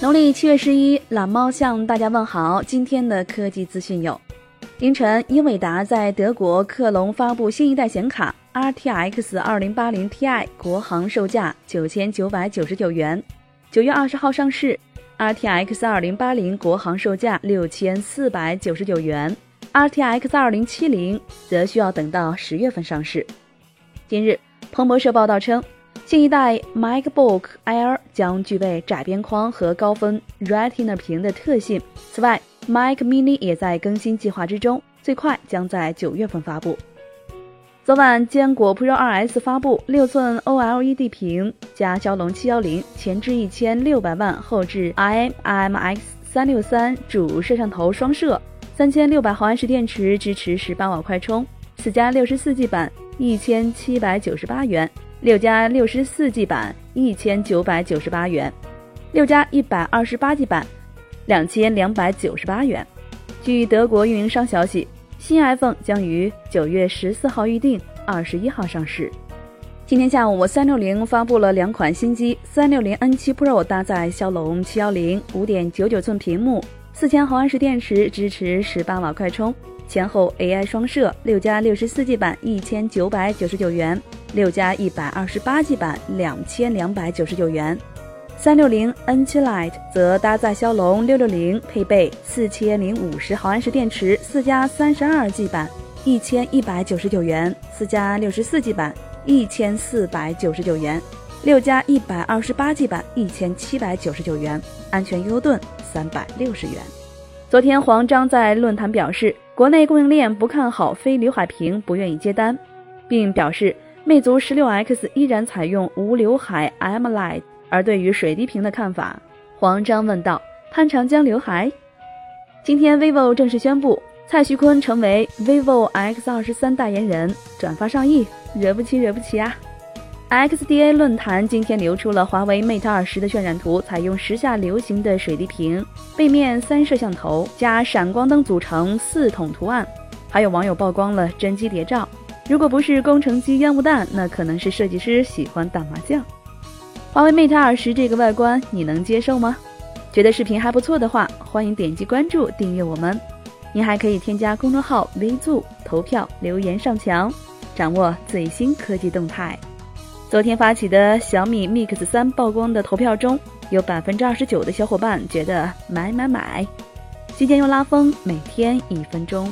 农历七月十一，懒猫向大家问好。今天的科技资讯有：凌晨，英伟达在德国克隆发布新一代显卡 RTX 2080 Ti，国行售价九千九百九十九元，九月二十号上市；RTX 2080国行售价六千四百九十九元，RTX 2070则需要等到十月份上市。近日，彭博社报道称。新一代 MacBook Air 将具备窄边框和高分 Retina 屏的特性。此外，Mac Mini 也在更新计划之中，最快将在九月份发布。昨晚，坚果 Pro 2S 发布，六寸 OLED 屏加骁龙710，前置一千六百万，后置 IMX 三六三主摄像头双摄，三千六百毫安时电池，支持十八瓦快充，四加六十四 G 版一千七百九十八元。六加六十四 G 版一千九百九十八元，六加一百二十八 G 版两千两百九十八元。据德国运营商消息，新 iPhone 将于九月十四号预定，二十一号上市。今天下午，三六零发布了两款新机：三六零 N7 Pro 搭载骁龙七幺零，五点九九寸屏幕，四千毫安时电池，支持十八瓦快充，前后 AI 双摄，六加六十四 G 版一千九百九十九元。六加一百二十八 G 版两千两百九十九元，三六零 N7 Lite 则搭载骁龙六六零，配备四千零五十毫安时电池，四加三十二 G 版一千一百九十九元，四加六十四 G 版一千四百九十九元，六加一百二十八 G 版一千七百九十九元，安全优盾三百六十元。昨天黄章在论坛表示，国内供应链不看好非刘海屏，不愿意接单，并表示。魅族十六 X 依然采用无刘海 AMOLED，而对于水滴屏的看法，黄章问道：“潘长江刘海？”今天 vivo 正式宣布，蔡徐坤成为 vivo X 二十三代言人，转发上亿，惹不起，惹不起啊！XDA 论坛今天流出了华为 Mate 二十的渲染图，采用时下流行的水滴屏，背面三摄像头加闪光灯组成四筒图案，还有网友曝光了真机谍照。如果不是工程机烟雾弹，那可能是设计师喜欢打麻将。华为 Mate 二十这个外观你能接受吗？觉得视频还不错的话，欢迎点击关注订阅我们。您还可以添加公众号 VZOO 投票留言上墙，掌握最新科技动态。昨天发起的小米 Mix 三曝光的投票中，有百分之二十九的小伙伴觉得买买买，今天又拉风，每天一分钟。